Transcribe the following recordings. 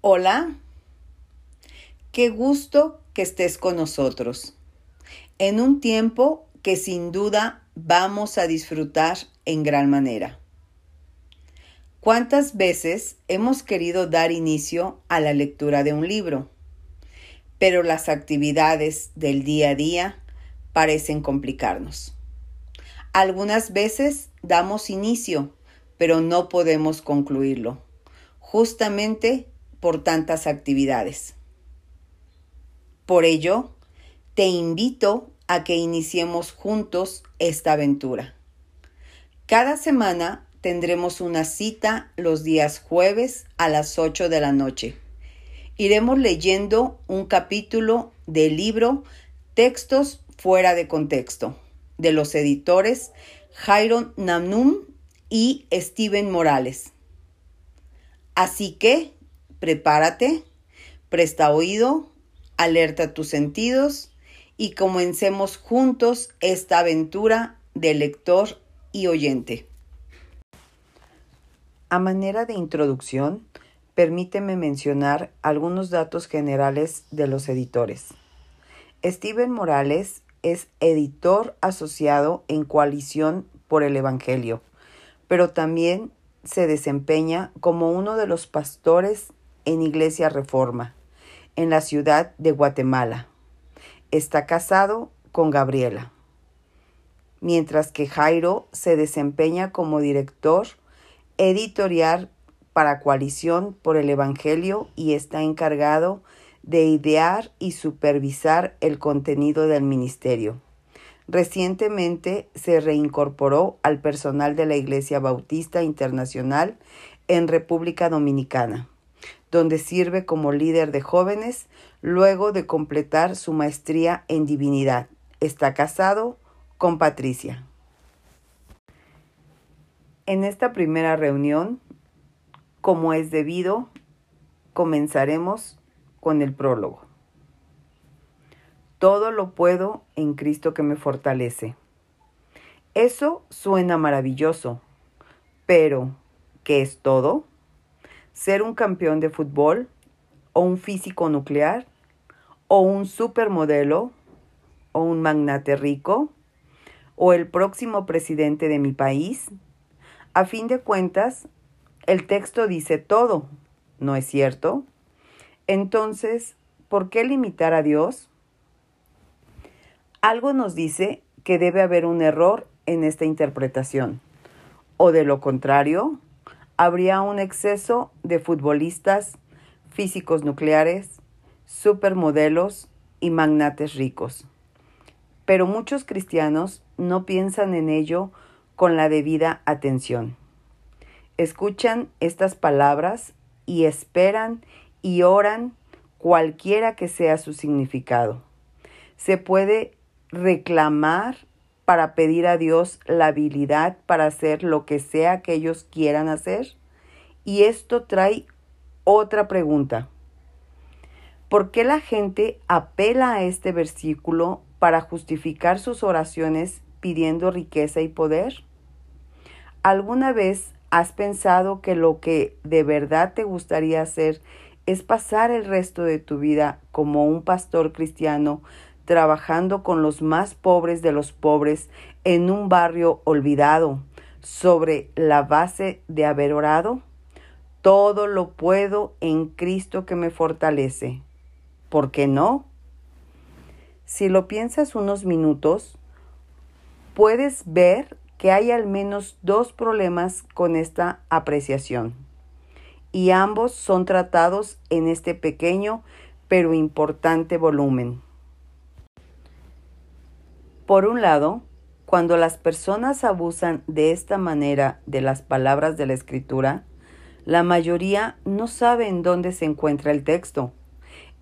Hola, qué gusto que estés con nosotros en un tiempo que sin duda vamos a disfrutar en gran manera. ¿Cuántas veces hemos querido dar inicio a la lectura de un libro? Pero las actividades del día a día parecen complicarnos. Algunas veces damos inicio, pero no podemos concluirlo, justamente por tantas actividades. Por ello, te invito a que iniciemos juntos esta aventura. Cada semana tendremos una cita los días jueves a las 8 de la noche. Iremos leyendo un capítulo del libro Textos fuera de contexto de los editores Jairo Namnum y Steven Morales. Así que prepárate, presta oído, alerta tus sentidos y comencemos juntos esta aventura de lector y oyente. A manera de introducción, permíteme mencionar algunos datos generales de los editores. Steven Morales es editor asociado en Coalición por el Evangelio, pero también se desempeña como uno de los pastores en Iglesia Reforma, en la ciudad de Guatemala. Está casado con Gabriela. Mientras que Jairo se desempeña como director editorial para Coalición por el Evangelio y está encargado de idear y supervisar el contenido del ministerio. Recientemente se reincorporó al personal de la Iglesia Bautista Internacional en República Dominicana, donde sirve como líder de jóvenes luego de completar su maestría en divinidad. Está casado con Patricia. En esta primera reunión, como es debido, comenzaremos con el prólogo. Todo lo puedo en Cristo que me fortalece. Eso suena maravilloso, pero ¿qué es todo? ¿Ser un campeón de fútbol? ¿O un físico nuclear? ¿O un supermodelo? ¿O un magnate rico? ¿O el próximo presidente de mi país? A fin de cuentas, el texto dice todo, ¿no es cierto? Entonces, ¿por qué limitar a Dios? Algo nos dice que debe haber un error en esta interpretación, o de lo contrario, habría un exceso de futbolistas, físicos nucleares, supermodelos y magnates ricos. Pero muchos cristianos no piensan en ello con la debida atención. Escuchan estas palabras y esperan y oran cualquiera que sea su significado. Se puede reclamar para pedir a Dios la habilidad para hacer lo que sea que ellos quieran hacer? Y esto trae otra pregunta. ¿Por qué la gente apela a este versículo para justificar sus oraciones pidiendo riqueza y poder? ¿Alguna vez has pensado que lo que de verdad te gustaría hacer es pasar el resto de tu vida como un pastor cristiano trabajando con los más pobres de los pobres en un barrio olvidado, sobre la base de haber orado? Todo lo puedo en Cristo que me fortalece. ¿Por qué no? Si lo piensas unos minutos, puedes ver que hay al menos dos problemas con esta apreciación, y ambos son tratados en este pequeño pero importante volumen. Por un lado, cuando las personas abusan de esta manera de las palabras de la escritura, la mayoría no saben dónde se encuentra el texto.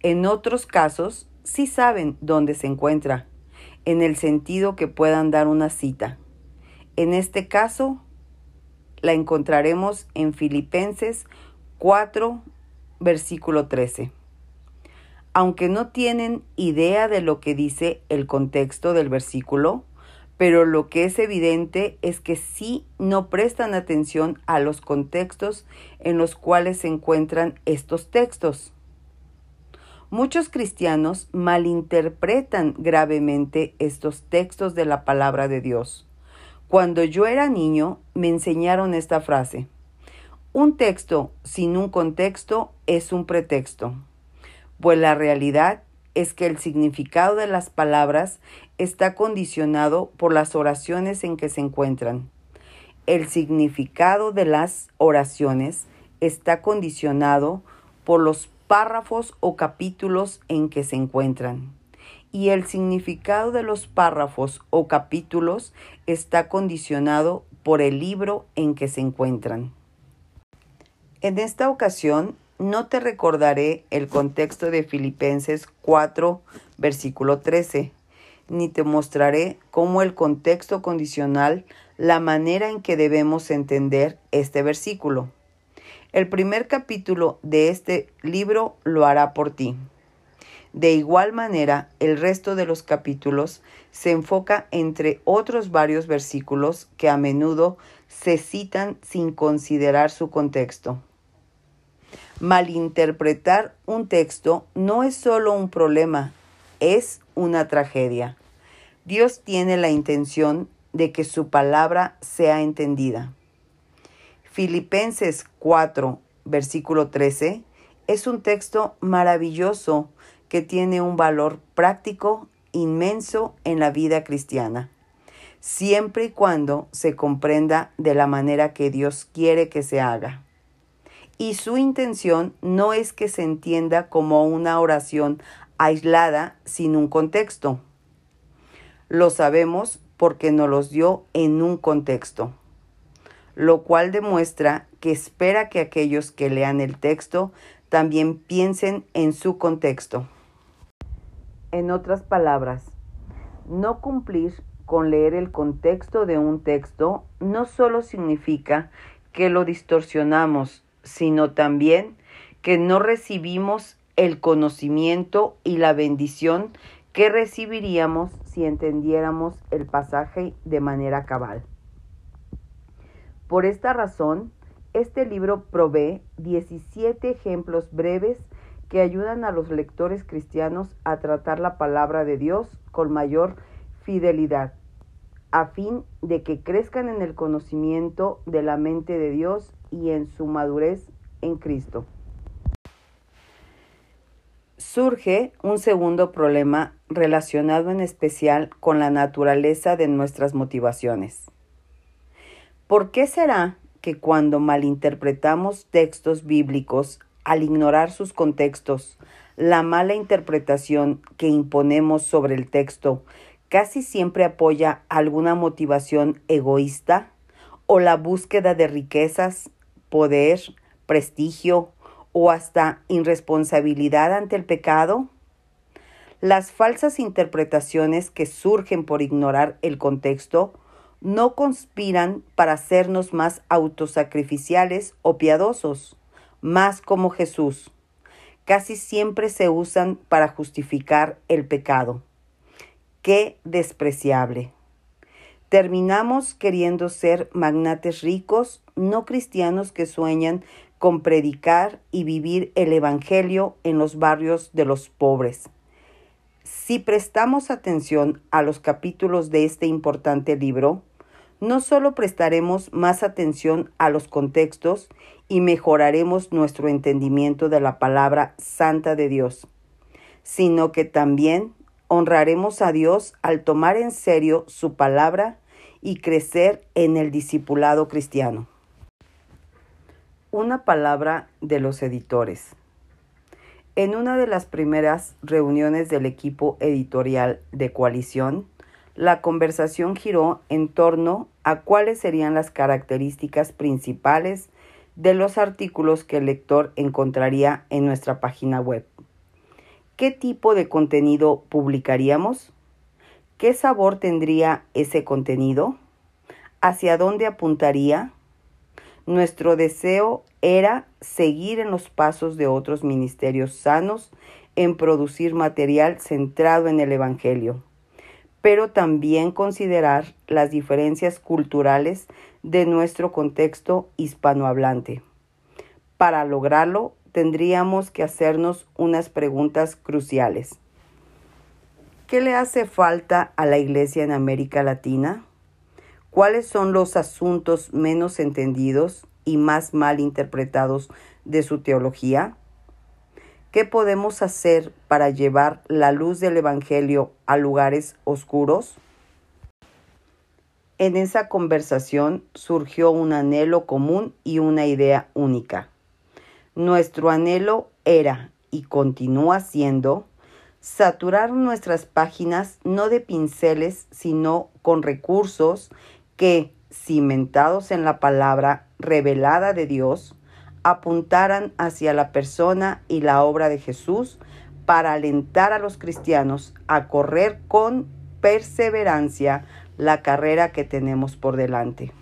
En otros casos, sí saben dónde se encuentra, en el sentido que puedan dar una cita. En este caso, la encontraremos en Filipenses 4, versículo 13 aunque no tienen idea de lo que dice el contexto del versículo, pero lo que es evidente es que sí no prestan atención a los contextos en los cuales se encuentran estos textos. Muchos cristianos malinterpretan gravemente estos textos de la palabra de Dios. Cuando yo era niño me enseñaron esta frase. Un texto sin un contexto es un pretexto, pues la realidad es que el significado de las palabras está condicionado por las oraciones en que se encuentran. El significado de las oraciones está condicionado por los párrafos o capítulos en que se encuentran. Y el significado de los párrafos o capítulos está condicionado por el libro en que se encuentran. En esta ocasión no te recordaré el contexto de Filipenses 4, versículo 13, ni te mostraré cómo el contexto condicional, la manera en que debemos entender este versículo. El primer capítulo de este libro lo hará por ti. De igual manera, el resto de los capítulos se enfoca entre otros varios versículos que a menudo se citan sin considerar su contexto. Malinterpretar un texto no es solo un problema, es una tragedia. Dios tiene la intención de que su palabra sea entendida. Filipenses 4, versículo 13, es un texto maravilloso que tiene un valor práctico inmenso en la vida cristiana, siempre y cuando se comprenda de la manera que Dios quiere que se haga y su intención no es que se entienda como una oración aislada sin un contexto. Lo sabemos porque nos los dio en un contexto, lo cual demuestra que espera que aquellos que lean el texto también piensen en su contexto. En otras palabras, no cumplir con leer el contexto de un texto no solo significa que lo distorsionamos sino también que no recibimos el conocimiento y la bendición que recibiríamos si entendiéramos el pasaje de manera cabal. Por esta razón, este libro provee 17 ejemplos breves que ayudan a los lectores cristianos a tratar la palabra de Dios con mayor fidelidad, a fin de que crezcan en el conocimiento de la mente de Dios y en su madurez en Cristo. Surge un segundo problema relacionado en especial con la naturaleza de nuestras motivaciones. ¿Por qué será que cuando malinterpretamos textos bíblicos al ignorar sus contextos, la mala interpretación que imponemos sobre el texto casi siempre apoya alguna motivación egoísta o la búsqueda de riquezas, poder, prestigio o hasta irresponsabilidad ante el pecado? Las falsas interpretaciones que surgen por ignorar el contexto no conspiran para hacernos más autosacrificiales o piadosos, más como Jesús. Casi siempre se usan para justificar el pecado. Qué despreciable. Terminamos queriendo ser magnates ricos, no cristianos que sueñan con predicar y vivir el Evangelio en los barrios de los pobres. Si prestamos atención a los capítulos de este importante libro, no solo prestaremos más atención a los contextos y mejoraremos nuestro entendimiento de la palabra santa de Dios, sino que también honraremos a Dios al tomar en serio su palabra y crecer en el discipulado cristiano. Una palabra de los editores. En una de las primeras reuniones del equipo editorial de coalición, la conversación giró en torno a cuáles serían las características principales de los artículos que el lector encontraría en nuestra página web. ¿Qué tipo de contenido publicaríamos? ¿Qué sabor tendría ese contenido? ¿Hacia dónde apuntaría? Nuestro deseo era seguir en los pasos de otros ministerios sanos en producir material centrado en el Evangelio. pero también considerar las diferencias culturales de nuestro contexto hispanohablante. Para lograrlo, tendríamos que hacernos unas preguntas cruciales. ¿Qué le hace falta a la Iglesia en América Latina? ¿Cuáles son los asuntos menos entendidos y más mal interpretados de su teología? ¿Qué podemos hacer para llevar la luz del Evangelio a lugares oscuros? En esa conversación surgió un anhelo común y una idea única. Nuestro anhelo era y continúa siendo saturar nuestras páginas no de pinceles, sino con recursos que, cimentados en la palabra revelada de Dios, apuntaran hacia la persona y la obra de Jesús para alentar a los cristianos a correr con perseverancia la carrera que tenemos por delante.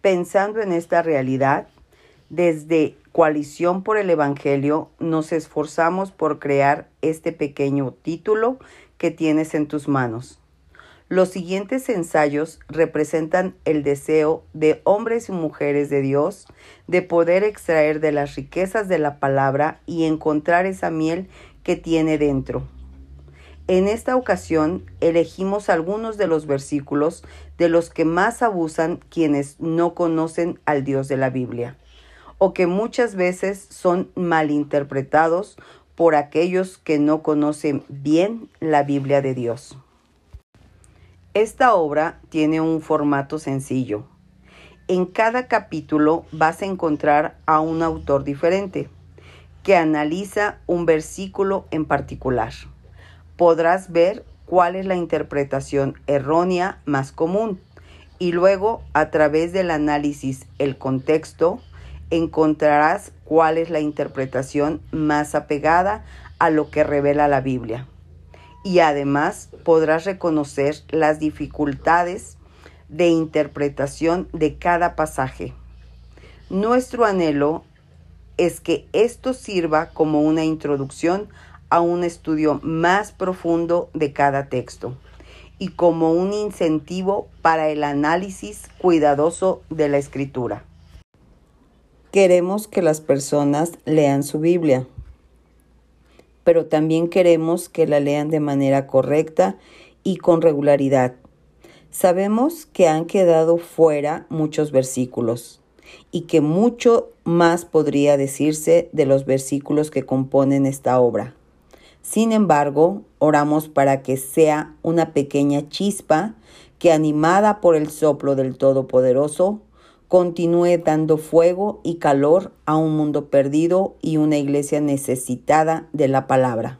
Pensando en esta realidad, desde Coalición por el Evangelio nos esforzamos por crear este pequeño título que tienes en tus manos. Los siguientes ensayos representan el deseo de hombres y mujeres de Dios de poder extraer de las riquezas de la palabra y encontrar esa miel que tiene dentro. En esta ocasión elegimos algunos de los versículos de los que más abusan quienes no conocen al Dios de la Biblia, o que muchas veces son malinterpretados por aquellos que no conocen bien la Biblia de Dios. Esta obra tiene un formato sencillo. En cada capítulo vas a encontrar a un autor diferente que analiza un versículo en particular. Podrás ver cuál es la interpretación errónea más común y luego a través del análisis el contexto encontrarás cuál es la interpretación más apegada a lo que revela la Biblia y además podrás reconocer las dificultades de interpretación de cada pasaje. Nuestro anhelo es que esto sirva como una introducción a un estudio más profundo de cada texto y como un incentivo para el análisis cuidadoso de la escritura. Queremos que las personas lean su Biblia pero también queremos que la lean de manera correcta y con regularidad. Sabemos que han quedado fuera muchos versículos y que mucho más podría decirse de los versículos que componen esta obra. Sin embargo, oramos para que sea una pequeña chispa que animada por el soplo del Todopoderoso, continúe dando fuego y calor a un mundo perdido y una iglesia necesitada de la palabra.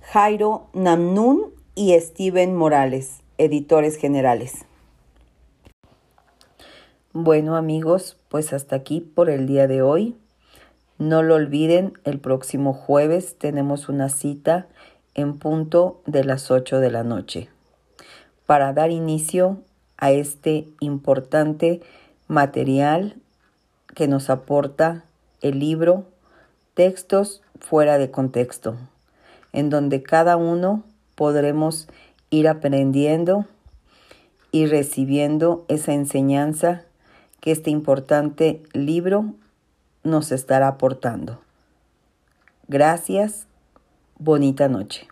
Jairo Namnun y Steven Morales, editores generales. Bueno amigos, pues hasta aquí por el día de hoy. No lo olviden, el próximo jueves tenemos una cita en punto de las 8 de la noche para dar inicio a este importante material que nos aporta el libro Textos fuera de contexto, en donde cada uno podremos ir aprendiendo y recibiendo esa enseñanza que este importante libro nos estará aportando. Gracias, bonita noche.